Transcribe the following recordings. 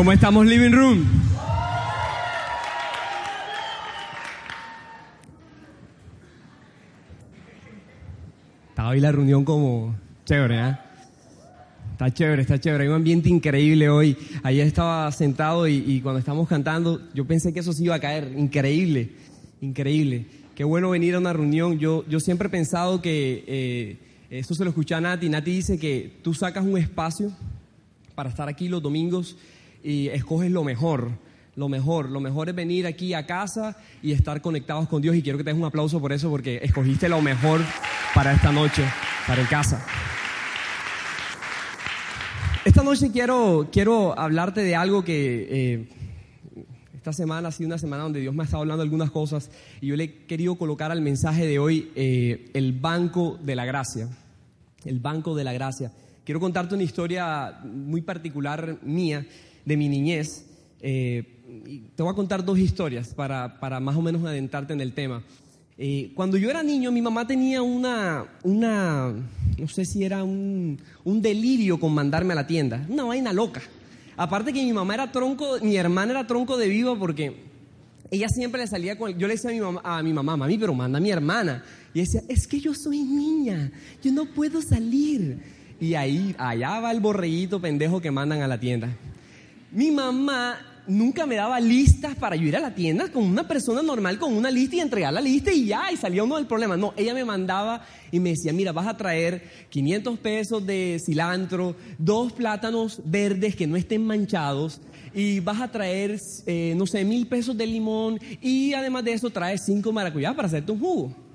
¿Cómo estamos, Living Room? Estaba hoy la reunión como chévere, ¿eh? Está chévere, está chévere. Hay un ambiente increíble hoy. Ayer estaba sentado y, y cuando estábamos cantando, yo pensé que eso se iba a caer. Increíble, increíble. Qué bueno venir a una reunión. Yo, yo siempre he pensado que, eh, esto se lo escuché a Nati, Nati dice que tú sacas un espacio para estar aquí los domingos y escoges lo mejor. Lo mejor, lo mejor es venir aquí a casa y estar conectados con Dios. Y quiero que te des un aplauso por eso, porque escogiste lo mejor para esta noche, para en casa. Esta noche quiero, quiero hablarte de algo que eh, esta semana ha sido una semana donde Dios me ha estado hablando algunas cosas y yo le he querido colocar al mensaje de hoy eh, el banco de la gracia. El banco de la gracia. Quiero contarte una historia muy particular mía, de mi niñez. Eh, te voy a contar dos historias para, para más o menos adentrarte en el tema. Eh, cuando yo era niño, mi mamá tenía una, una no sé si era un, un, delirio con mandarme a la tienda, una vaina loca. Aparte que mi mamá era tronco, mi hermana era tronco de viva porque ella siempre le salía con, yo le decía a mi mamá, a mi mamá, mami, pero manda a mi hermana. Y decía, es que yo soy niña, yo no puedo salir. Y ahí, allá va el borreguito pendejo que mandan a la tienda. Mi mamá nunca me daba listas para yo ir a la tienda con una persona normal con una lista y entregar la lista y ya, y salía uno del problema. No, ella me mandaba y me decía, mira, vas a traer 500 pesos de cilantro, dos plátanos verdes que no estén manchados y vas a traer, eh, no sé, mil pesos de limón y además de eso traes cinco maracuyás para hacerte un jugo.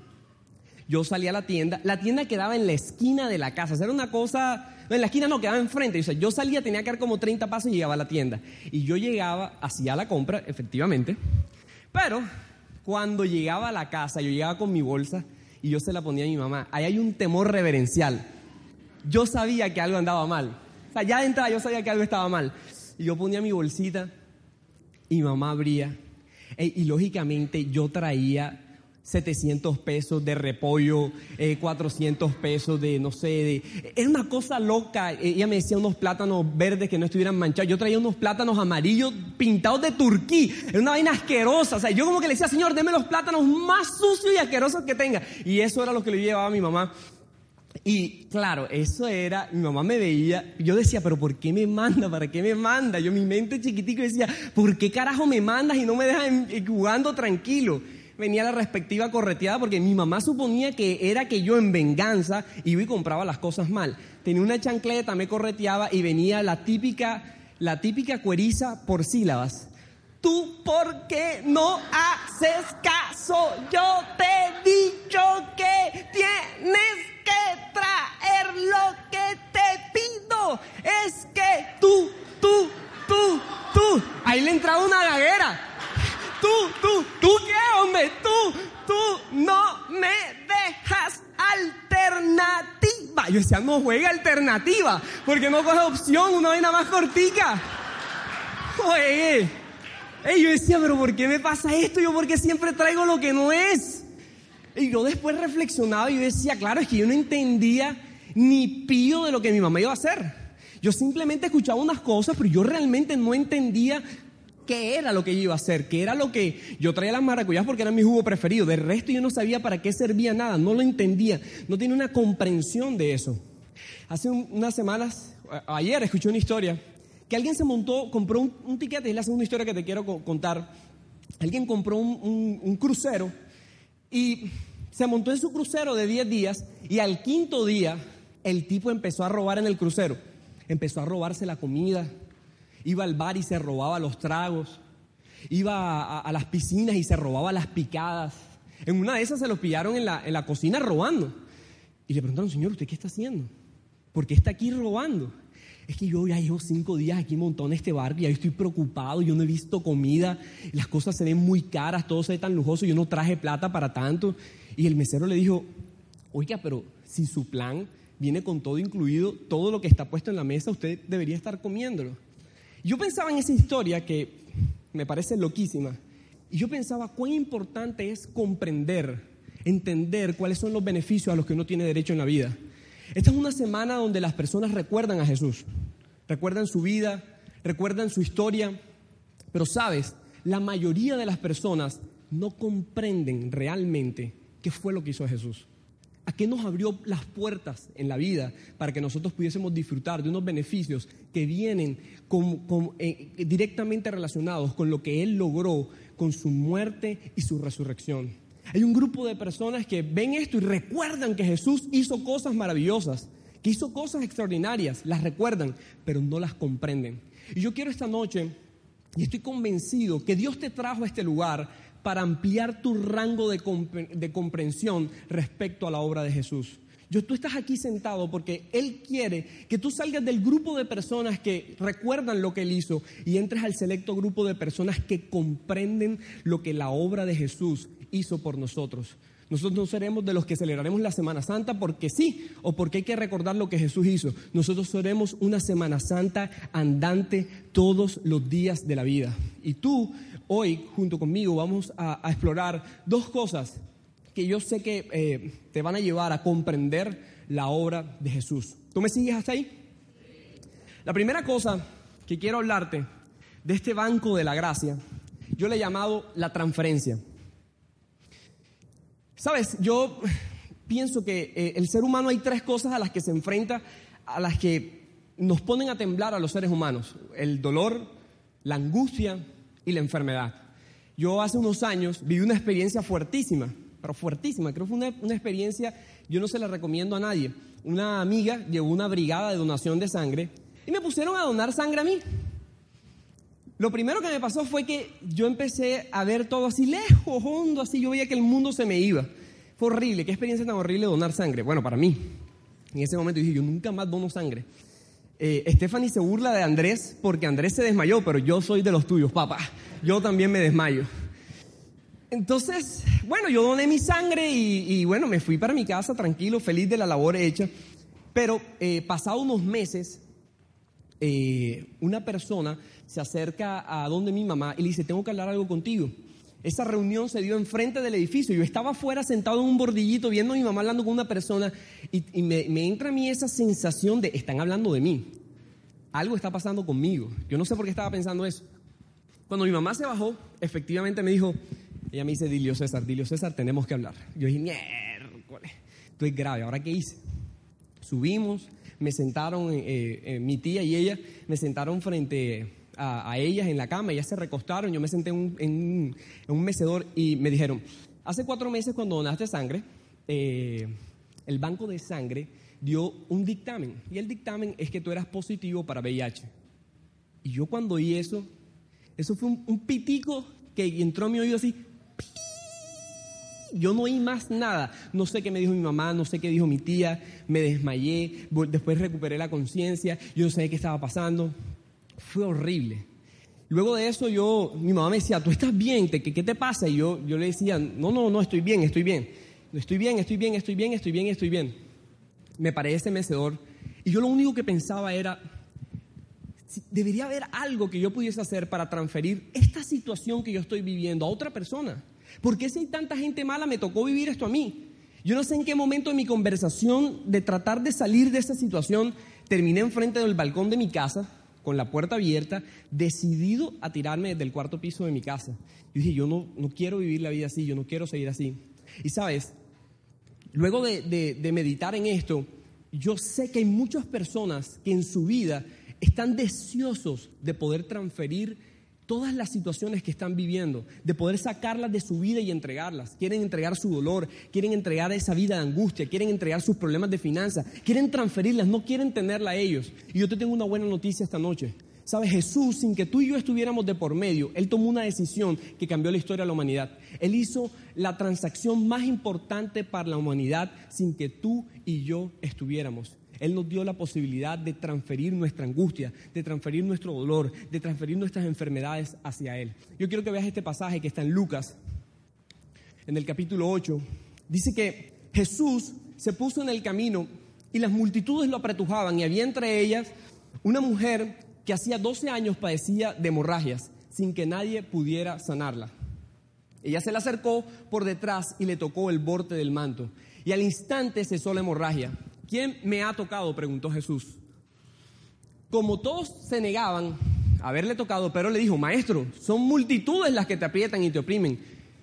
Yo salía a la tienda, la tienda quedaba en la esquina de la casa, o sea, era una cosa en la esquina no, quedaba enfrente. O sea, yo salía, tenía que dar como 30 pasos y llegaba a la tienda. Y yo llegaba, hacía la compra, efectivamente. Pero cuando llegaba a la casa, yo llegaba con mi bolsa y yo se la ponía a mi mamá. Ahí hay un temor reverencial. Yo sabía que algo andaba mal. O sea, ya de entrada yo sabía que algo estaba mal. Y yo ponía mi bolsita y mamá abría. Y lógicamente yo traía 700 pesos de repollo, eh, 400 pesos de, no sé, de... Era una cosa loca. Ella me decía unos plátanos verdes que no estuvieran manchados. Yo traía unos plátanos amarillos pintados de turquí. Era una vaina asquerosa. O sea, yo como que le decía, Señor, deme los plátanos más sucios y asquerosos que tenga. Y eso era lo que le llevaba a mi mamá. Y claro, eso era, mi mamá me veía, yo decía, pero ¿por qué me manda? ¿Para qué me manda? Yo mi mente chiquitico decía, ¿por qué carajo me mandas y no me dejas jugando tranquilo? Venía la respectiva correteada porque mi mamá suponía que era que yo en venganza iba y compraba las cosas mal. Tenía una chancleta, me correteaba y venía la típica, la típica cueriza por sílabas. ¿Tú por qué no haces caso? Yo te he dicho que tienes que traer lo que te pido. Es que tú, tú, tú, tú. Ahí le entraba una gaguera tú, tú, tú qué, hombre, tú, tú no me dejas alternativa. Yo decía, no juega alternativa, porque no coge opción, una vaina más cortica. Juegue. Y yo decía, pero ¿por qué me pasa esto? Yo porque siempre traigo lo que no es. Y yo después reflexionaba y yo decía, claro, es que yo no entendía ni pío de lo que mi mamá iba a hacer. Yo simplemente escuchaba unas cosas, pero yo realmente no entendía qué era lo que yo iba a hacer, qué era lo que yo traía las maracuyás porque era mi jugo preferido. De resto yo no sabía para qué servía nada, no lo entendía, no tenía una comprensión de eso. Hace unas semanas, ayer escuché una historia, que alguien se montó, compró un, un tiquete, es la segunda historia que te quiero contar. Alguien compró un, un crucero y se montó en su crucero de 10 días y al quinto día el tipo empezó a robar en el crucero. Empezó a robarse la comida, iba al bar y se robaba los tragos, iba a, las piscinas y se robaba las picadas. En una de esas se lo pillaron en la, en la cocina robando. Y le preguntaron, Señor, ¿usted qué está haciendo? ¿Por qué está aquí robando? es que yo ya llevo cinco días aquí montado en este barco y ya estoy preocupado, yo no he visto comida, las cosas se ven muy caras, todo se ve tan lujoso, yo no traje plata para tanto. Y el mesero le dijo, oiga, pero si su plan viene con todo incluido, todo lo que está puesto en la mesa, usted debería estar comiéndolo. Yo pensaba en esa historia que me parece loquísima, y yo pensaba cuán importante es comprender, entender cuáles son los beneficios a los que uno tiene derecho en la vida. Esta es una semana donde las personas recuerdan a Jesús, recuerdan su vida, recuerdan su historia, pero sabes, la mayoría de las personas no comprenden realmente qué fue lo que hizo Jesús. ¿A qué nos abrió las puertas en la vida para que nosotros pudiésemos disfrutar de unos beneficios que vienen eh, directamente relacionados con lo que Él logró con su muerte y su resurrección? Hay un grupo de personas que ven esto y recuerdan que Jesús hizo cosas maravillosas, que hizo cosas extraordinarias, las recuerdan, pero no las comprenden. Y yo quiero esta noche, y estoy convencido que Dios te trajo a este lugar para ampliar tu rango de, comprensión respecto a la obra de Jesús. Yo, tú estás aquí sentado porque Él quiere que tú salgas del grupo de personas que recuerdan lo que Él hizo y entres al selecto grupo de personas que comprenden lo que la obra de Jesús hizo por nosotros. Nosotros no seremos de los que celebraremos la Semana Santa porque sí o porque hay que recordar lo que Jesús hizo. Nosotros seremos una Semana Santa andante todos los días de la vida. Y tú, hoy, junto conmigo, vamos a, explorar dos cosas que yo sé que eh, te van a llevar a comprender la obra de Jesús. ¿Tú me sigues hasta ahí? La primera cosa que quiero hablarte de este banco de la gracia, yo le he llamado la transferencia. Sabes, yo pienso que eh, el ser humano hay tres cosas a las que se enfrenta, a las que nos ponen a temblar a los seres humanos. El dolor, la angustia y la enfermedad. Yo hace unos años viví una experiencia fuertísima, pero fuertísima. Creo que fue una, una experiencia, yo no se la recomiendo a nadie. Una amiga llevó una brigada de donación de sangre y me pusieron a donar sangre a mí. Lo primero que me pasó fue que yo empecé a ver todo así lejos, hondo, así. Yo veía que el mundo se me iba. Fue horrible. Qué experiencia tan horrible donar sangre. Bueno, para mí. En ese momento dije, yo nunca más dono sangre. Eh, se burla de Andrés porque Andrés se desmayó, pero yo soy de los tuyos, papá. Yo también me desmayo. Entonces, bueno, yo doné mi sangre y, bueno, me fui para mi casa tranquilo, feliz de la labor hecha. Pero eh, unos meses, eh, una persona se acerca a donde mi mamá y le dice, tengo que hablar algo contigo. Esa reunión se dio enfrente del edificio. Yo estaba afuera sentado en un bordillito viendo a mi mamá hablando con una persona y, me, entra a mí esa sensación de, están hablando de mí. Algo está pasando conmigo. Yo no sé por qué estaba pensando eso. Cuando mi mamá se bajó, efectivamente me dijo, ella me dice, Dilio César, Dilio César, tenemos que hablar. Yo dije, miércoles, esto es grave, ¿ahora qué hice? Subimos, me sentaron, eh, eh, mi tía y ella me sentaron frente a, ellas en la cama, ellas se recostaron, yo me senté en un, mecedor y me dijeron, hace cuatro meses cuando donaste sangre, eh, el banco de sangre dio un dictamen y el dictamen es que tú eras positivo para VIH. Y yo cuando oí eso, eso fue un, pitico que entró a mi oído así, yo no oí más nada. No sé qué me dijo mi mamá, no sé qué dijo mi tía, me desmayé, después recuperé la conciencia, yo no sé qué estaba pasando. Fue horrible. Luego de eso yo, mi mamá me decía, ¿tú estás bien? ¿Qué, qué te pasa? Y yo, yo le decía, no, no, no, estoy bien, estoy bien. Estoy bien, estoy bien, estoy bien, estoy bien, estoy bien. Me paré ese mecedor y yo lo único que pensaba era, debería haber algo que yo pudiese hacer para transferir esta situación que yo estoy viviendo a otra persona. ¿Por qué si hay tanta gente mala me tocó vivir esto a mí? Yo no sé en qué momento de mi conversación de tratar de salir de esta situación terminé enfrente del balcón de mi casa con la puerta abierta, decidido a tirarme desde el cuarto piso de mi casa. Yo dije, yo no, no quiero vivir la vida así, yo no quiero seguir así. Y sabes, luego de, de meditar en esto, yo sé que hay muchas personas que en su vida están deseosos de poder transferir todas las situaciones que están viviendo, de poder sacarlas de su vida y entregarlas. Quieren entregar su dolor, quieren entregar esa vida de angustia, quieren entregar sus problemas de finanzas, quieren transferirlas, no quieren tenerla a ellos. Y yo te tengo una buena noticia esta noche. Sabes, Jesús, sin que tú y yo estuviéramos de por medio, Él tomó una decisión que cambió la historia de la humanidad. Él hizo la transacción más importante para la humanidad sin que tú y yo estuviéramos. Él nos dio la posibilidad de transferir nuestra angustia, de transferir nuestro dolor, de transferir nuestras enfermedades hacia Él. Yo quiero que veas este pasaje que está en Lucas, en el capítulo 8. Dice que Jesús se puso en el camino y las multitudes lo apretujaban y había entre ellas una mujer que hacía 12 años padecía de hemorragias sin que nadie pudiera sanarla. Ella se le acercó por detrás y le tocó el borde del manto. Y al instante cesó la hemorragia. ¿Quién me ha tocado? preguntó Jesús. Como todos se negaban a haberle tocado, pero le dijo, maestro, son multitudes las que te aprietan y te oprimen.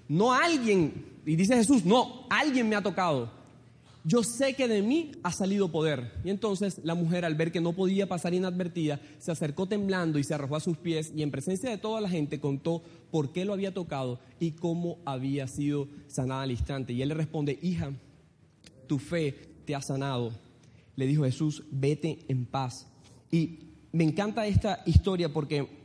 No alguien, y dice Jesús, no, alguien me ha tocado yo sé que de mí ha salido poder. Y entonces la mujer, al ver que no podía pasar inadvertida, se acercó temblando y se arrojó a sus pies y en presencia de toda la gente contó por qué lo había tocado y cómo había sido sanada al instante. Y él le responde, hija, tu fe te ha sanado. Le dijo Jesús, vete en paz. Y me encanta esta historia porque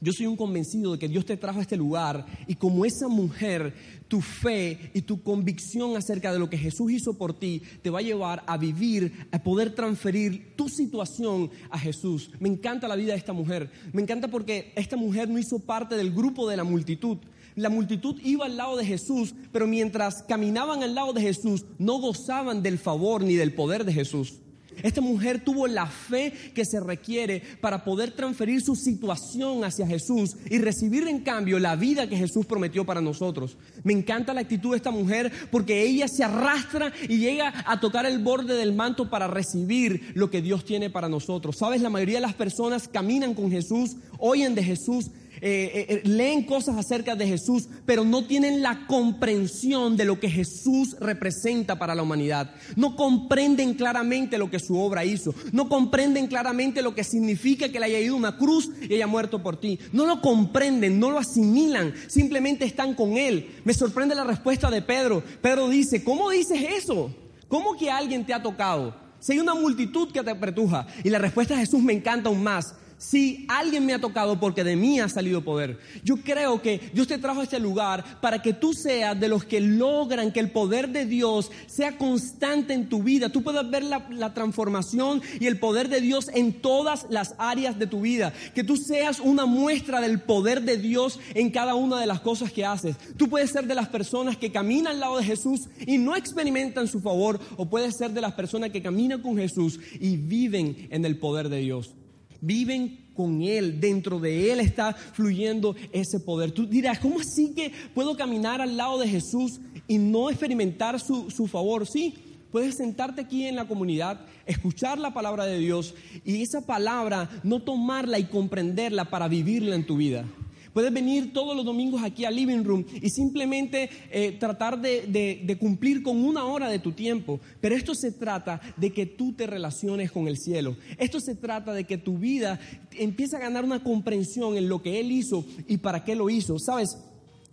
yo soy un convencido de que Dios te trajo a este lugar y como esa mujer, tu fe y tu convicción acerca de lo que Jesús hizo por ti te va a llevar a vivir, a poder transferir tu situación a Jesús. Me encanta la vida de esta mujer. Me encanta porque esta mujer no hizo parte del grupo de la multitud. La multitud iba al lado de Jesús, pero mientras caminaban al lado de Jesús, no gozaban del favor ni del poder de Jesús. Esta mujer tuvo la fe que se requiere para poder transferir su situación hacia Jesús y recibir en cambio la vida que Jesús prometió para nosotros. Me encanta la actitud de esta mujer porque ella se arrastra y llega a tocar el borde del manto para recibir lo que Dios tiene para nosotros. Sabes, la mayoría de las personas caminan con Jesús, oyen de Jesús, eh, eh, eh, leen cosas acerca de Jesús, pero no tienen la comprensión de lo que Jesús representa para la humanidad. No comprenden claramente lo que su obra hizo. No comprenden claramente lo que significa que le haya ido una cruz y haya muerto por ti. No lo comprenden, no lo asimilan, simplemente están con Él. Me sorprende la respuesta de Pedro. Pedro dice, ¿cómo dices eso? ¿Cómo que alguien te ha tocado? Si hay una multitud que te apretuja. Y la respuesta de Jesús me encanta aún más si alguien me ha tocado porque de mí ha salido poder. Yo creo que Dios te trajo a este lugar para que tú seas de los que logran que el poder de Dios sea constante en tu vida. Tú puedas ver la transformación y el poder de Dios en todas las áreas de tu vida. Que tú seas una muestra del poder de Dios en cada una de las cosas que haces. Tú puedes ser de las personas que caminan al lado de Jesús y no experimentan su favor o puedes ser de las personas que caminan con Jesús y viven en el poder de Dios viven con Él, dentro de Él está fluyendo ese poder. Tú dirás, ¿cómo así que puedo caminar al lado de Jesús y no experimentar su, su favor? Sí, puedes sentarte aquí en la comunidad, escuchar la palabra de Dios y esa palabra no tomarla y comprenderla para vivirla en tu vida. Puedes venir todos los domingos aquí al living room y simplemente eh, tratar de, cumplir con una hora de tu tiempo. Pero esto se trata de que tú te relaciones con el cielo. Esto se trata de que tu vida empiece a ganar una comprensión en lo que Él hizo y para qué lo hizo. Sabes,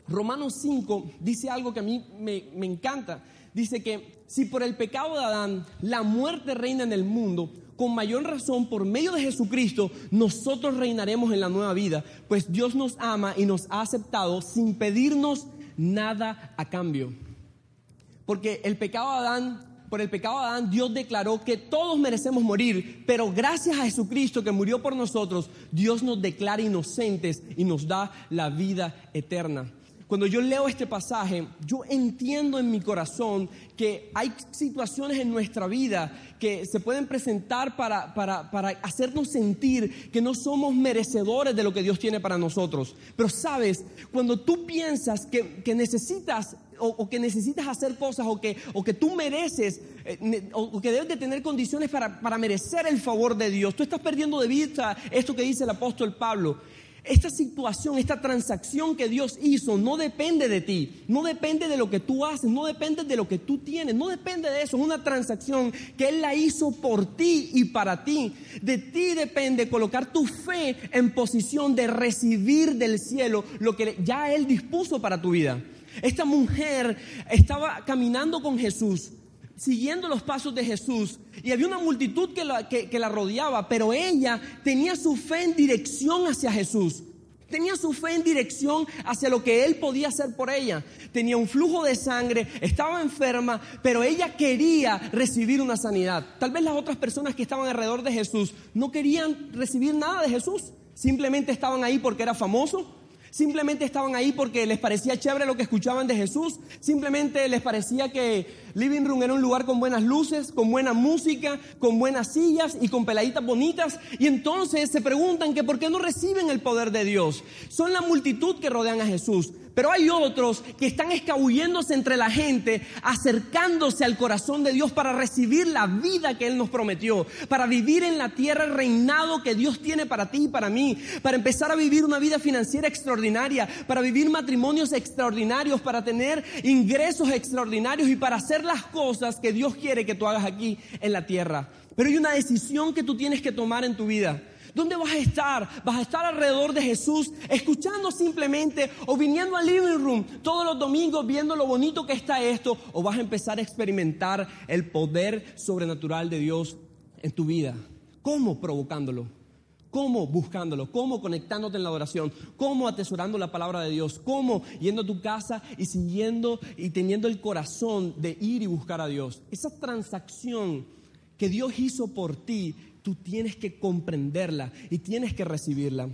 Romanos 5 dice algo que a mí me, me encanta. Dice que si por el pecado de Adán la muerte reina en el mundo, con mayor razón, por medio de Jesucristo, nosotros reinaremos en la nueva vida, pues Dios nos ama y nos ha aceptado sin pedirnos nada a cambio. Porque el pecado de Adán, por el pecado de Adán, Dios declaró que todos merecemos morir, pero gracias a Jesucristo que murió por nosotros, Dios nos declara inocentes y nos da la vida eterna. Cuando yo leo este pasaje, yo entiendo en mi corazón que hay situaciones en nuestra vida que se pueden presentar para, hacernos sentir que no somos merecedores de lo que Dios tiene para nosotros. Pero sabes, cuando tú piensas que, necesitas o, que necesitas hacer cosas o que, o que tú mereces eh, o, que debes de tener condiciones para, para merecer el favor de Dios, tú estás perdiendo de vista esto que dice el apóstol Pablo. Esta situación, esta transacción que Dios hizo no depende de ti, no depende de lo que tú haces, no depende de lo que tú tienes, no depende de eso, es una transacción que Él la hizo por ti y para ti. De ti depende colocar tu fe en posición de recibir del cielo lo que ya Él dispuso para tu vida. Esta mujer estaba caminando con Jesús, siguiendo los pasos de Jesús y había una multitud que la, rodeaba, pero ella tenía su fe en dirección hacia Jesús. Tenía su fe en dirección hacia lo que él podía hacer por ella. Tenía un flujo de sangre, estaba enferma, pero ella quería recibir una sanidad. Tal vez las otras personas que estaban alrededor de Jesús no querían recibir nada de Jesús. Simplemente estaban ahí porque era famoso, Simplemente estaban ahí porque les parecía chévere lo que escuchaban de Jesús. Simplemente les parecía que Living Room era un lugar con buenas luces, con buena música, con buenas sillas y con peladitas bonitas. Y entonces se preguntan que por qué no reciben el poder de Dios. Son la multitud que rodean a Jesús. Pero hay otros que están escabulléndose entre la gente, acercándose al corazón de Dios para recibir la vida que Él nos prometió, para vivir en la tierra el reinado que Dios tiene para ti y para mí, para empezar a vivir una vida financiera extraordinaria, para vivir matrimonios extraordinarios, para tener ingresos extraordinarios y para hacer las cosas que Dios quiere que tú hagas aquí en la tierra. Pero hay una decisión que tú tienes que tomar en tu vida. ¿Dónde vas a estar? ¿Vas a estar alrededor de Jesús, escuchando simplemente o viniendo al living room todos los domingos viendo lo bonito que está esto? ¿O vas a empezar a experimentar el poder sobrenatural de Dios en tu vida? ¿Cómo? Provocándolo. ¿Cómo? Buscándolo. ¿Cómo? Conectándote en la oración. ¿Cómo? Atesorando la palabra de Dios. ¿Cómo? Yendo a tu casa y siguiendo y teniendo el corazón de ir y buscar a Dios. Esa transacción que Dios hizo por ti tú tienes que comprenderla y tienes que recibirla.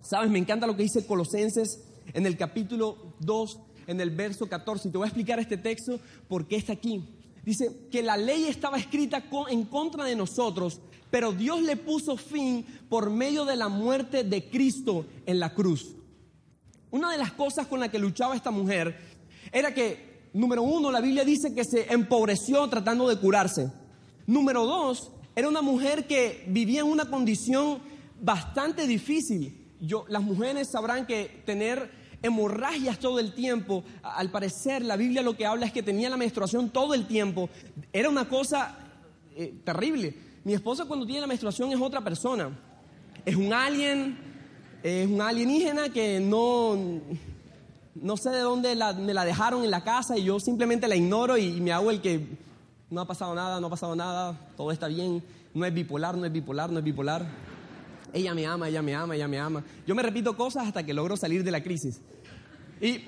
Sabes, me encanta lo que dice Colosenses en el capítulo 2, en el verso 14. Y te voy a explicar este texto porque está aquí. Dice que la ley estaba escrita en contra de nosotros, pero Dios le puso fin por medio de la muerte de Cristo en la cruz. Una de las cosas con las que luchaba esta mujer era que, número uno, la Biblia dice que se empobreció tratando de curarse. Número dos, era una mujer que vivía en una condición bastante difícil. Yo, las mujeres sabrán que tener hemorragias todo el tiempo, al parecer la Biblia lo que habla es que tenía la menstruación todo el tiempo, era una cosa eh, terrible. Mi esposa cuando tiene la menstruación es otra persona, es un alien, es un alienígena que no, no sé de dónde me la dejaron en la casa y yo simplemente la ignoro y me hago el que no ha pasado nada, no ha pasado nada, todo está bien, no es bipolar, no es bipolar, no es bipolar. Ella me ama, ella me ama, ella me ama. Yo me repito cosas hasta que logro salir de la crisis. Y,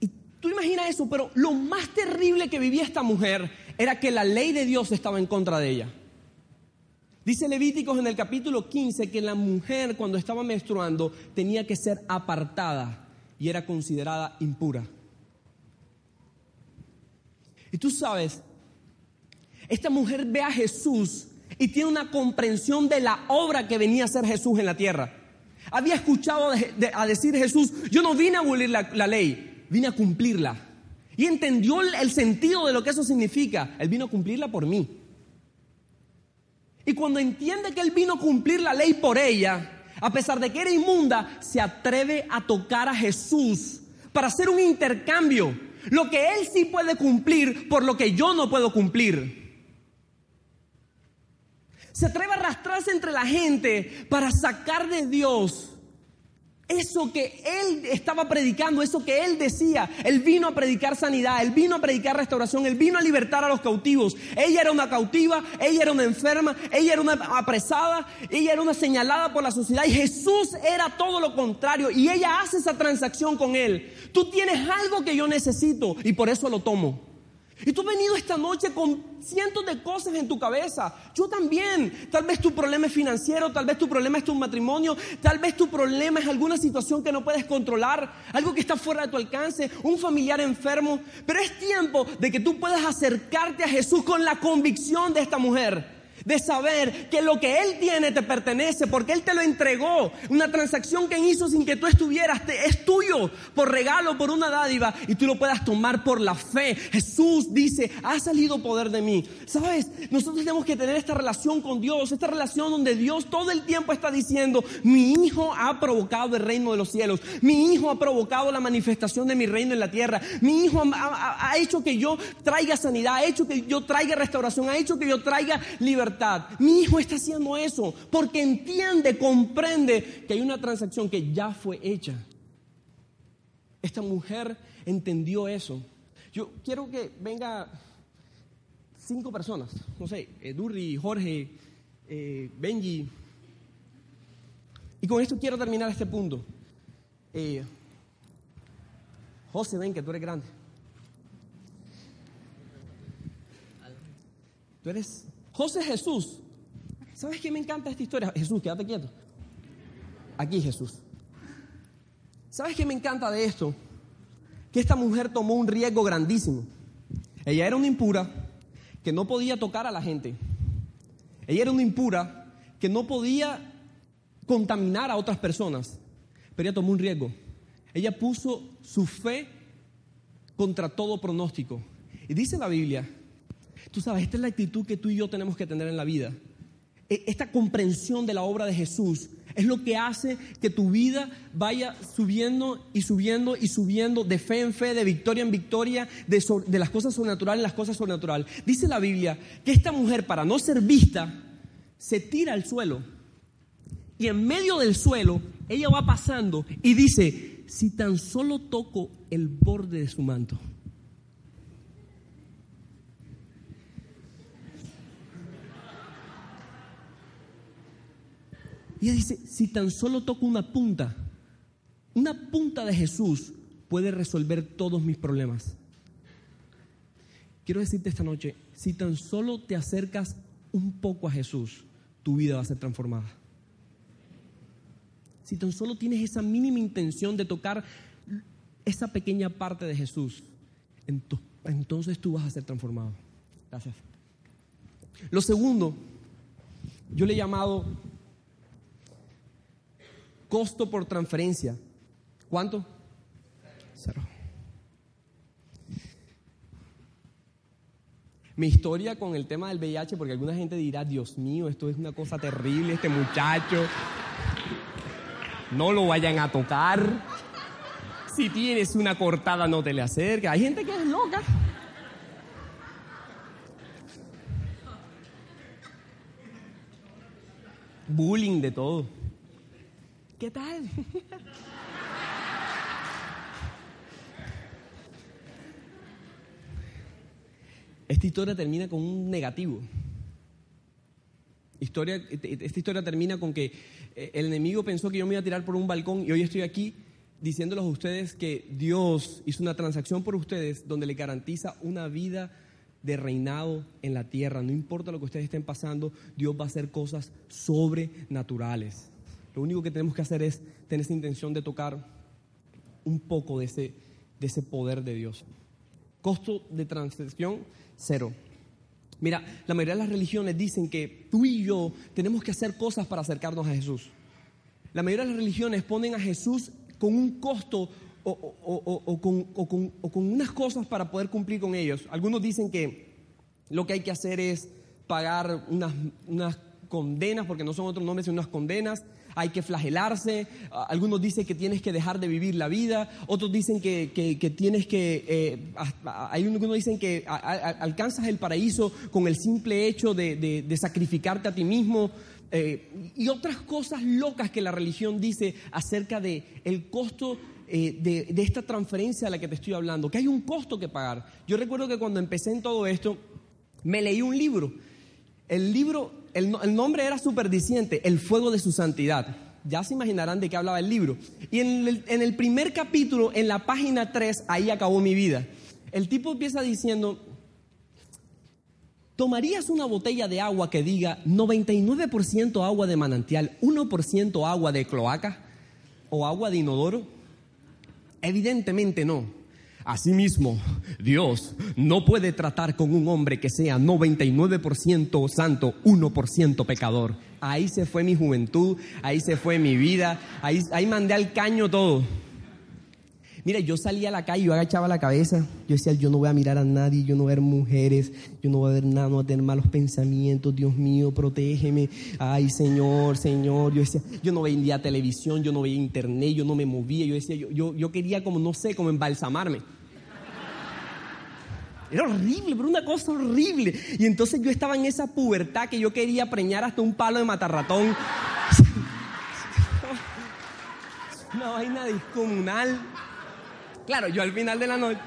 y tú imaginas eso, pero lo más terrible que vivía esta mujer era que la ley de Dios estaba en contra de ella. Dice Levíticos en el capítulo 15 que la mujer cuando estaba menstruando tenía que ser apartada y era considerada impura. Y tú sabes, esta mujer ve a Jesús y tiene una comprensión de la obra que venía a hacer Jesús en la tierra. Había escuchado a decir Jesús, yo no vine a abolir la, ley, vine a cumplirla. Y entendió el sentido de lo que eso significa. Él vino a cumplirla por mí. Y cuando entiende que Él vino a cumplir la ley por ella, a pesar de que era inmunda, se atreve a tocar a Jesús para hacer un intercambio lo que Él sí puede cumplir por lo que yo no puedo cumplir. Se atreve a arrastrarse entre la gente para sacar de Dios eso que él estaba predicando, eso que él decía. Él vino a predicar sanidad, él vino a predicar restauración, él vino a libertar a los cautivos. Ella era una cautiva, ella era una enferma, ella era una apresada, ella era una señalada por la sociedad y Jesús era todo lo contrario y ella hace esa transacción con él. Tú tienes algo que yo necesito y por eso lo tomo. Y tú has venido esta noche con cientos de cosas en tu cabeza. Yo también. Tal vez tu problema es financiero, tal vez tu problema es tu matrimonio, tal vez tu problema es alguna situación que no puedes controlar, algo que está fuera de tu alcance, un familiar enfermo. Pero es tiempo de que tú puedas acercarte a Jesús con la convicción de esta mujer de saber que lo que Él tiene te pertenece porque Él te lo entregó. Una transacción que hizo sin que tú estuvieras es tuyo por regalo, por una dádiva y tú lo puedas tomar por la fe. Jesús dice, ha salido poder de mí. ¿Sabes? Nosotros tenemos que tener esta relación con Dios, esta relación donde Dios todo el tiempo está diciendo, mi hijo ha provocado el reino de los cielos, mi hijo ha provocado la manifestación de mi reino en la tierra, mi hijo ha, ha hecho que yo traiga sanidad, ha hecho que yo traiga restauración, ha hecho que yo traiga libertad mi hijo está haciendo eso porque entiende, comprende que hay una transacción que ya fue hecha. Esta mujer entendió eso. Yo quiero que venga cinco personas, no sé, eh, Durri, Jorge, eh, Benji. Y con esto quiero terminar este punto. Eh, José, ven que tú eres grande. Tú eres José Jesús. ¿Sabes qué me encanta esta historia? Jesús, quédate quieto. Aquí Jesús. ¿Sabes qué me encanta de esto? Que esta mujer tomó un riesgo grandísimo. Ella era una impura que no podía tocar a la gente. Ella era una impura que no podía contaminar a otras personas. Pero ella tomó un riesgo. Ella puso su fe contra todo pronóstico. Y dice la Biblia, tú sabes, esta es la actitud que tú y yo tenemos que tener en la vida. E, esta comprensión de la obra de Jesús es lo que hace que tu vida vaya subiendo y subiendo y subiendo de fe en fe, de victoria en victoria, de, las cosas sobrenaturales en las cosas sobrenaturales. Dice la Biblia que esta mujer, para no ser vista, se tira al suelo. Y en medio del suelo, ella va pasando y dice, si tan solo toco el borde de su manto. Y ella dice, si tan solo toco una punta, una punta de Jesús puede resolver todos mis problemas. Quiero decirte esta noche, si tan solo te acercas un poco a Jesús, tu vida va a ser transformada. Si tan solo tienes esa mínima intención de tocar esa pequeña parte de Jesús, entonces tú vas a ser transformado. Gracias. Lo segundo, yo le he llamado Costo por transferencia. ¿Cuánto? Cero. Mi historia con el tema del VIH, porque alguna gente dirá, Dios mío, esto es una cosa terrible, este muchacho, no lo vayan a tocar. Si tienes una cortada, no te le acerques. Hay gente que es loca. Bullying de todo. ¿Qué tal? Esta historia termina con un negativo. Historia, esta historia termina con que eh, el enemigo pensó que yo me iba a tirar por un balcón y hoy estoy aquí diciéndoles a ustedes que Dios hizo una transacción por ustedes donde le garantiza una vida de reinado en la tierra. No importa lo que ustedes estén pasando, Dios va a hacer cosas sobrenaturales. Lo único que tenemos que hacer es tener esa intención de tocar un poco de ese, de ese poder de Dios. Costo de transacción, cero. Mira, la mayoría de las religiones dicen que tú y yo tenemos que hacer cosas para acercarnos a Jesús. La mayoría de las religiones ponen a Jesús con un costo o, con, unas cosas para poder cumplir con ellos. Algunos dicen que lo que hay que hacer es pagar unas, unas condenas, porque no son otros nombres, sino unas condenas hay que flagelarse, algunos dicen que tienes que dejar de vivir la vida, otros dicen que, tienes que, eh, hay algunos dicen que alcanzas el paraíso con el simple hecho de, sacrificarte a ti mismo. Eh, y otras cosas locas que la religión dice acerca de el costo eh, de, de, esta transferencia a la que te estoy hablando, que hay un costo que pagar. Yo recuerdo que cuando empecé en todo esto, me leí un libro. El libro el, nombre era superdiciente, el fuego de su santidad. Ya se imaginarán de qué hablaba el libro. Y en el, en el primer capítulo, en la página 3, ahí acabó mi vida. El tipo empieza diciendo, ¿tomarías una botella de agua que diga 99% agua de manantial, 1% agua de cloaca o agua de inodoro? Evidentemente no. Asimismo, Dios no puede tratar con un hombre que sea 99% santo, 1% pecador. Ahí se fue mi juventud, ahí se fue mi vida, ahí, ahí mandé al caño todo. Mira, yo salía a la calle, yo agachaba la cabeza, yo decía, yo no voy a mirar a nadie, yo no voy a ver mujeres, yo no voy a ver nada, no voy a tener malos pensamientos, Dios mío, protégeme, ay Señor, Señor, yo decía, yo no veía televisión, yo no veía internet, yo no me movía, yo decía, yo, yo, yo quería como, no sé, como embalsamarme. Era horrible, pero una cosa horrible. Y entonces yo estaba en esa pubertad que yo quería preñar hasta un palo de matarratón. Una vaina descomunal. Claro, yo al final de la noche.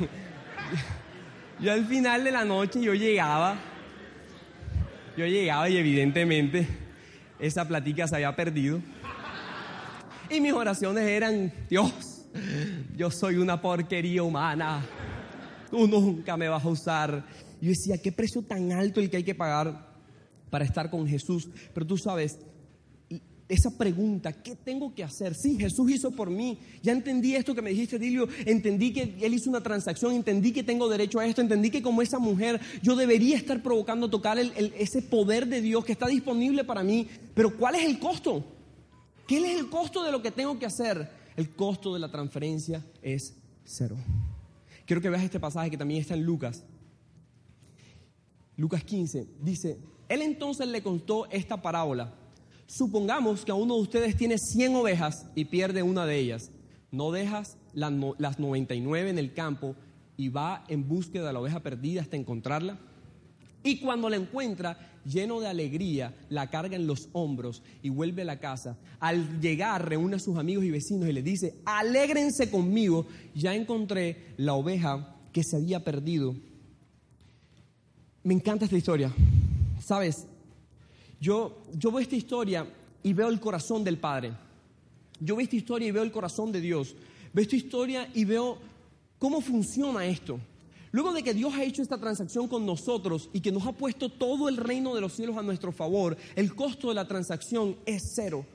Yo al final de la noche yo llegaba, yo llegaba y evidentemente esa platica se había perdido. Y mis oraciones eran, Dios, yo soy una porquería humana, tú nunca me vas a usar. Yo decía, ¿qué precio tan alto el que hay que pagar para estar con Jesús? Pero tú sabes, esa pregunta, ¿qué tengo que hacer? Sí, Jesús hizo por mí. Ya entendí esto que me dijiste, Dilio. Entendí que Él hizo una transacción, entendí que tengo derecho a esto, entendí que como esa mujer yo debería estar provocando tocar ese poder de Dios que está disponible para mí. Pero ¿cuál es el costo? ¿Qué es el costo de lo que tengo que hacer? El costo de la transferencia es cero. Quiero que veas este pasaje que también está en Lucas. Lucas 15 dice, Él entonces le contó esta parábola Supongamos que uno de ustedes tiene 100 ovejas y pierde una de ellas. No dejas las 99 en el campo y va en búsqueda de la oveja perdida hasta encontrarla. Y cuando la encuentra, lleno de alegría, la carga en los hombros y vuelve a la casa. Al llegar, reúne a sus amigos y vecinos y les dice, alégrense conmigo, ya encontré la oveja que se había perdido. Me encanta esta historia. Sabes, yo, yo veo esta historia y veo el corazón del Padre. Yo veo esta historia y veo el corazón de Dios. Veo esta historia y veo cómo funciona esto. Luego de que Dios ha hecho esta transacción con nosotros y que nos ha puesto todo el reino de los cielos a nuestro favor, el costo de la transacción es cero.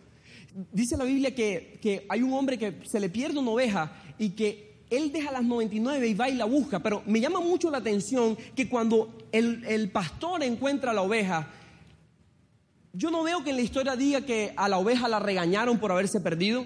Dice la Biblia que, que hay un hombre que se le pierde una oveja y que él deja las 99 y va y la busca, pero me llama mucho la atención que cuando el, el pastor encuentra la oveja, yo no veo que en la historia diga que a la oveja la regañaron por haberse perdido.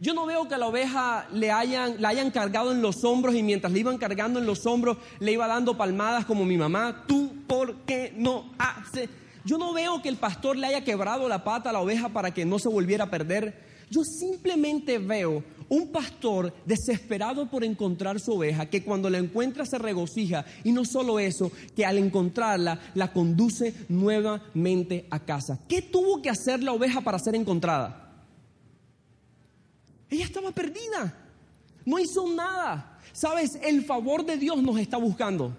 Yo no veo que a la oveja le hayan, la hayan cargado en los hombros y mientras le iban cargando en los hombros le iba dando palmadas como mi mamá. ¿Tú por qué no haces? Yo no veo que el pastor le haya quebrado la pata a la oveja para que no se volviera a perder. Yo simplemente veo un pastor desesperado por encontrar su oveja, que cuando la encuentra se regocija y no solo eso, que al encontrarla la conduce nuevamente a casa. ¿Qué tuvo que hacer la oveja para ser encontrada? Ella estaba perdida, no hizo nada. Sabes, el favor de Dios nos está buscando.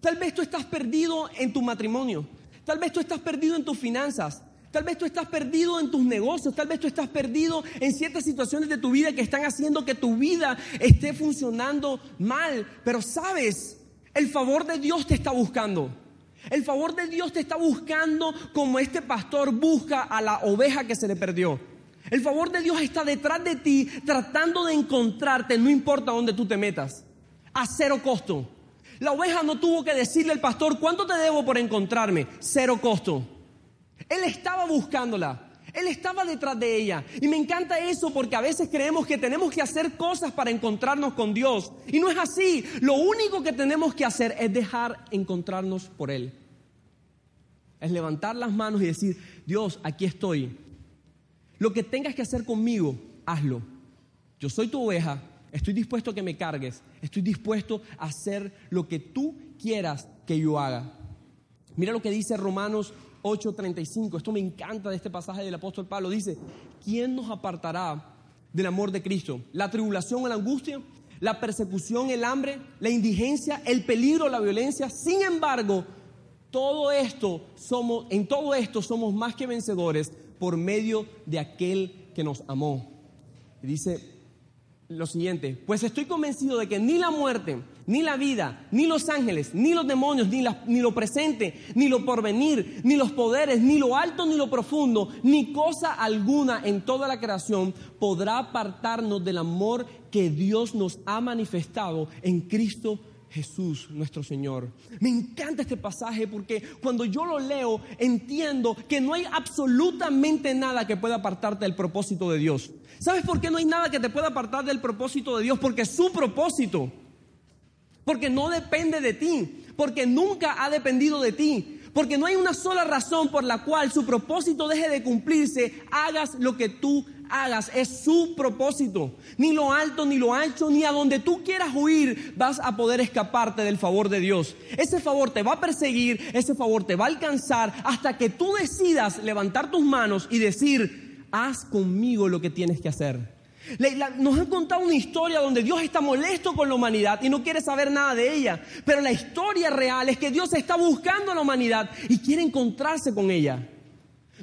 Tal vez tú estás perdido en tu matrimonio, tal vez tú estás perdido en tus finanzas, Tal vez tú estás perdido en tus negocios, tal vez tú estás perdido en ciertas situaciones de tu vida que están haciendo que tu vida esté funcionando mal. Pero sabes, el favor de Dios te está buscando. El favor de Dios te está buscando como este pastor busca a la oveja que se le perdió. El favor de Dios está detrás de ti tratando de encontrarte, no importa dónde tú te metas, a cero costo. La oveja no tuvo que decirle al pastor, ¿cuánto te debo por encontrarme? Cero costo. Él estaba buscándola. Él estaba detrás de ella. Y me encanta eso porque a veces creemos que tenemos que hacer cosas para encontrarnos con Dios. Y no es así. Lo único que tenemos que hacer es dejar encontrarnos por Él. Es levantar las manos y decir, Dios, aquí estoy. Lo que tengas que hacer conmigo, hazlo. Yo soy tu oveja. Estoy dispuesto a que me cargues. Estoy dispuesto a hacer lo que tú quieras que yo haga. Mira lo que dice Romanos 8:35. Esto me encanta de este pasaje del apóstol Pablo. Dice, ¿quién nos apartará del amor de Cristo? ¿La tribulación la angustia? ¿La persecución, el hambre? ¿La indigencia? ¿El peligro, la violencia? Sin embargo, todo esto somos, en todo esto somos más que vencedores por medio de aquel que nos amó. Y dice lo siguiente, pues estoy convencido de que ni la muerte, ni la vida, ni los ángeles, ni los demonios, ni, ni, lo presente, ni lo porvenir, ni los poderes, ni lo alto, ni lo profundo, ni cosa alguna en toda la creación podrá apartarnos del amor que Dios nos ha manifestado en Cristo Jesús nuestro Señor. Me encanta este pasaje porque cuando yo lo leo entiendo que no hay absolutamente nada que pueda apartarte del propósito de Dios. ¿Sabes por qué no hay nada que te pueda apartar del propósito de Dios? Porque su propósito. Porque no depende de ti. Porque nunca ha dependido de ti. Porque no hay una sola razón por la cual su propósito deje de cumplirse. Hagas lo que tú hagas. Es su propósito. Ni lo alto, ni lo ancho, ni a donde tú quieras huir vas a poder escaparte del favor de Dios. Ese favor te va a perseguir, ese favor te va a alcanzar hasta que tú decidas levantar tus manos y decir, haz conmigo lo que tienes que hacer. Nos han contado una historia donde Dios está molesto con la humanidad y no quiere saber nada de ella. Pero la historia real es que Dios está buscando a la humanidad y quiere encontrarse con ella.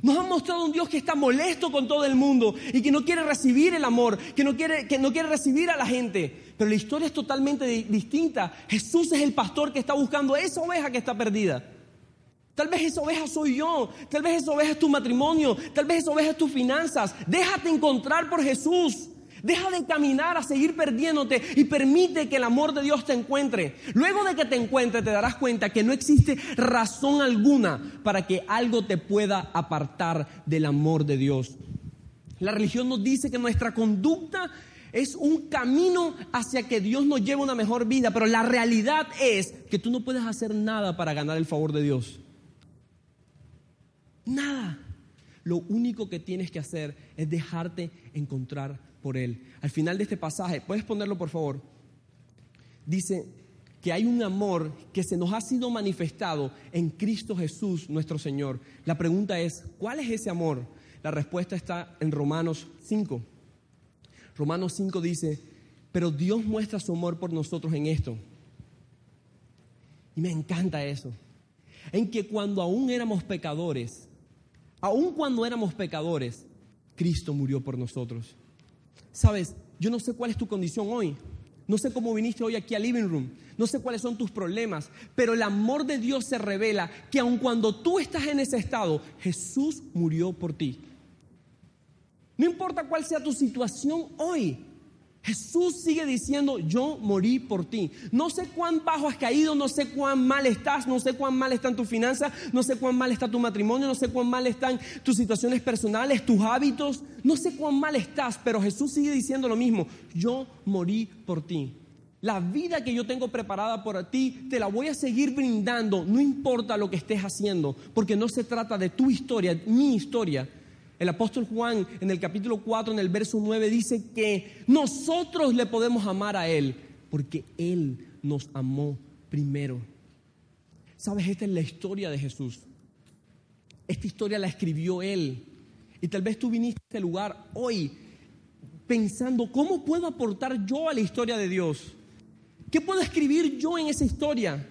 Nos han mostrado un Dios que está molesto con todo el mundo y que no quiere recibir el amor, que no quiere, que no quiere recibir a la gente. Pero la historia es totalmente distinta. Jesús es el pastor que está buscando a esa oveja que está perdida. Tal vez esa oveja soy yo, tal vez esa oveja es tu matrimonio, tal vez esa oveja es tus finanzas. Déjate encontrar por Jesús. Deja de caminar a seguir perdiéndote y permite que el amor de Dios te encuentre. Luego de que te encuentre te darás cuenta que no existe razón alguna para que algo te pueda apartar del amor de Dios. La religión nos dice que nuestra conducta es un camino hacia que Dios nos lleve una mejor vida, pero la realidad es que tú no puedes hacer nada para ganar el favor de Dios. Nada. Lo único que tienes que hacer es dejarte encontrar por Él. Al final de este pasaje, ¿puedes ponerlo por favor? Dice que hay un amor que se nos ha sido manifestado en Cristo Jesús nuestro Señor. La pregunta es, ¿cuál es ese amor? La respuesta está en Romanos 5. Romanos 5 dice, pero Dios muestra su amor por nosotros en esto. Y me encanta eso. En que cuando aún éramos pecadores, Aun cuando éramos pecadores, Cristo murió por nosotros. Sabes, yo no sé cuál es tu condición hoy. No sé cómo viniste hoy aquí al living room. No sé cuáles son tus problemas. Pero el amor de Dios se revela que aun cuando tú estás en ese estado, Jesús murió por ti. No importa cuál sea tu situación hoy. Jesús sigue diciendo, yo morí por ti. No sé cuán bajo has caído, no sé cuán mal estás, no sé cuán mal están tus finanzas, no sé cuán mal está tu matrimonio, no sé cuán mal están tus situaciones personales, tus hábitos, no sé cuán mal estás, pero Jesús sigue diciendo lo mismo, yo morí por ti. La vida que yo tengo preparada por ti, te la voy a seguir brindando, no importa lo que estés haciendo, porque no se trata de tu historia, mi historia, el apóstol Juan en el capítulo 4, en el verso 9, dice que nosotros le podemos amar a Él porque Él nos amó primero. Sabes, esta es la historia de Jesús. Esta historia la escribió Él. Y tal vez tú viniste a este lugar hoy pensando, ¿cómo puedo aportar yo a la historia de Dios? ¿Qué puedo escribir yo en esa historia?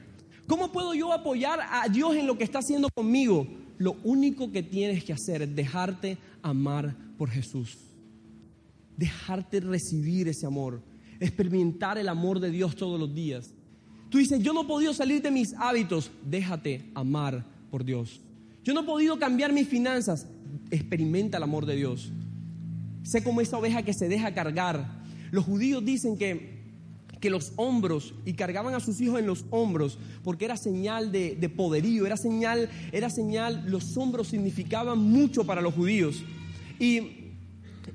¿Cómo puedo yo apoyar a Dios en lo que está haciendo conmigo? Lo único que tienes que hacer es dejarte amar por Jesús. Dejarte recibir ese amor. Experimentar el amor de Dios todos los días. Tú dices, yo no he podido salir de mis hábitos. Déjate amar por Dios. Yo no he podido cambiar mis finanzas. Experimenta el amor de Dios. Sé como esa oveja que se deja cargar. Los judíos dicen que que los hombros y cargaban a sus hijos en los hombros porque era señal de, poderío, era señal, era señal, los hombros significaban mucho para los judíos. Y,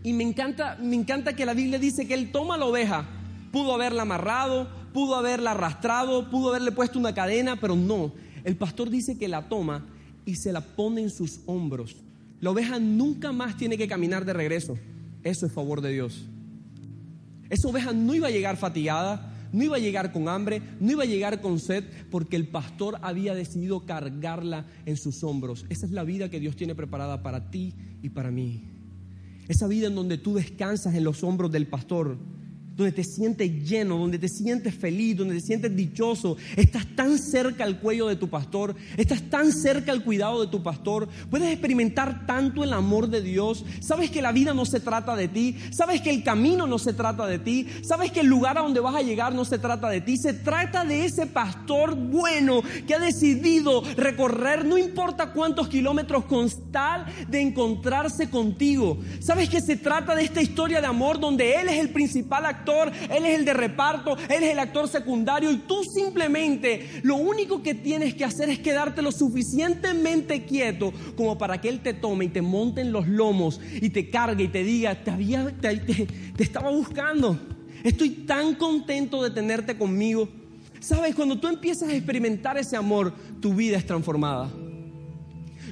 y me, encanta, me encanta que la Biblia dice que él toma la oveja, pudo haberla amarrado, pudo haberla arrastrado, pudo haberle puesto una cadena, pero no, el pastor dice que la toma y se la pone en sus hombros. La oveja nunca más tiene que caminar de regreso. Eso es favor de Dios. Esa oveja no iba a llegar fatigada, no iba a llegar con hambre, no iba a llegar con sed, porque el pastor había decidido cargarla en sus hombros. Esa es la vida que Dios tiene preparada para ti y para mí. Esa vida en donde tú descansas en los hombros del pastor donde te sientes lleno, donde te sientes feliz, donde te sientes dichoso. Estás tan cerca al cuello de tu pastor, estás tan cerca al cuidado de tu pastor. Puedes experimentar tanto el amor de Dios. Sabes que la vida no se trata de ti, sabes que el camino no se trata de ti, sabes que el lugar a donde vas a llegar no se trata de ti, se trata de ese pastor bueno que ha decidido recorrer no importa cuántos kilómetros con de encontrarse contigo. Sabes que se trata de esta historia de amor donde Él es el principal actor él es el de reparto, él es el actor secundario y tú simplemente lo único que tienes que hacer es quedarte lo suficientemente quieto como para que él te tome y te monte en los lomos y te cargue y te diga, te, había, te estaba buscando, estoy tan contento de tenerte conmigo. Sabes, cuando tú empiezas a experimentar ese amor, tu vida es transformada.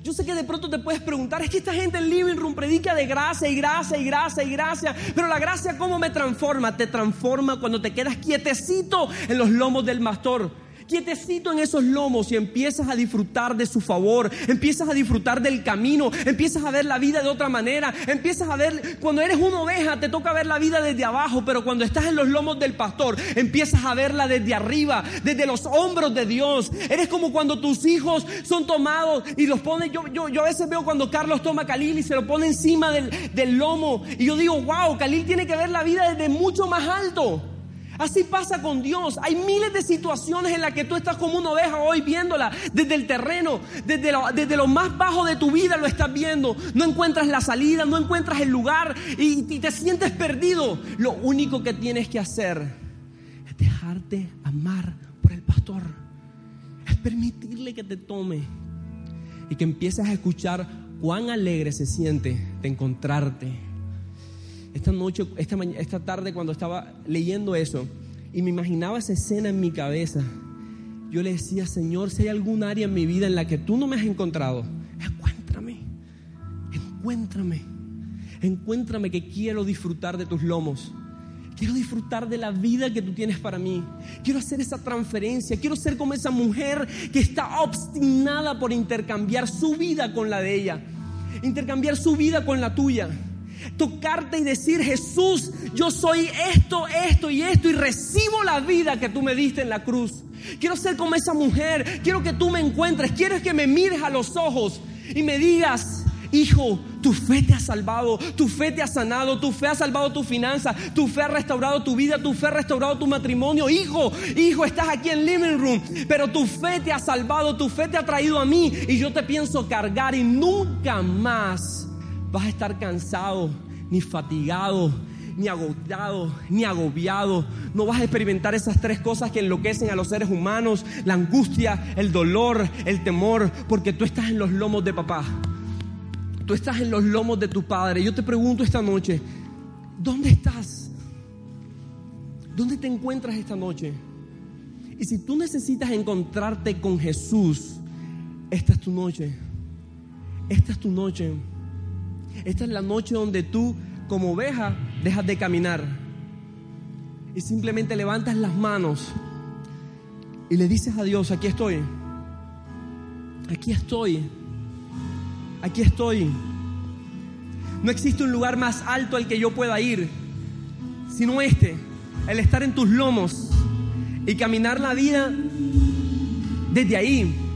Yo sé que de pronto te puedes preguntar, es que esta gente en Living Room predica de gracia y gracia y gracia y gracia, pero la gracia ¿cómo me transforma? Te transforma cuando te quedas quietecito en los lomos del pastor quietecito en esos lomos y empiezas a disfrutar de su favor, empiezas a disfrutar del camino, empiezas a ver la vida de otra manera, empiezas a ver, cuando eres una oveja te toca ver la vida desde abajo, pero cuando estás en los lomos del pastor, empiezas a verla desde arriba, desde los hombros de Dios. Eres como cuando tus hijos son tomados y los pones, yo, yo, yo a veces veo cuando Carlos toma a Khalil y se lo pone encima del, del lomo y yo digo, wow, Khalil tiene que ver la vida desde mucho más alto. Así pasa con Dios. Hay miles de situaciones en las que tú estás como una oveja hoy viéndola desde el terreno, desde lo, desde más bajo de tu vida lo estás viendo. No encuentras la salida, no encuentras el lugar y, y te sientes perdido. Lo único que tienes que hacer es dejarte amar por el pastor. Es permitirle que te tome y que empieces a escuchar cuán alegre se siente de encontrarte esta noche, esta, esta tarde cuando estaba leyendo eso y me imaginaba esa escena en mi cabeza, yo le decía, Señor, si hay algún área en mi vida en la que tú no me has encontrado, encuéntrame, encuéntrame, encuéntrame que quiero disfrutar de tus lomos. Quiero disfrutar de la vida que tú tienes para mí. Quiero hacer esa transferencia. Quiero ser como esa mujer que está obstinada por intercambiar su vida con la de ella. Intercambiar su vida con la tuya tocarte y decir, Jesús, yo soy esto, esto y esto y recibo la vida que tú me diste en la cruz. Quiero ser como esa mujer, quiero que tú me encuentres, quiero que me mires a los ojos y me digas, hijo, tu fe te ha salvado, tu fe te ha sanado, tu fe ha salvado tu finanza, tu fe ha restaurado tu vida, tu fe ha restaurado tu matrimonio. Hijo, hijo, estás aquí en living room, pero tu fe te ha salvado, tu fe te ha traído a mí y yo te pienso cargar y nunca más vas a estar cansado, ni fatigado, ni agotado, ni agobiado. No vas a experimentar esas tres cosas que enloquecen a los seres humanos, la angustia, el dolor, el temor, porque tú estás en los lomos de papá. Tú estás en los lomos de tu padre. Yo te pregunto esta noche, ¿dónde estás? ¿Dónde te encuentras esta noche? Y si tú necesitas encontrarte con Jesús, esta es tu noche. Esta es tu noche. Esta es la noche donde tú, como oveja, dejas de caminar. Y simplemente levantas las manos y le dices a Dios, aquí estoy, aquí estoy, aquí estoy. No existe un lugar más alto al que yo pueda ir, sino este, el estar en tus lomos y caminar la vida desde ahí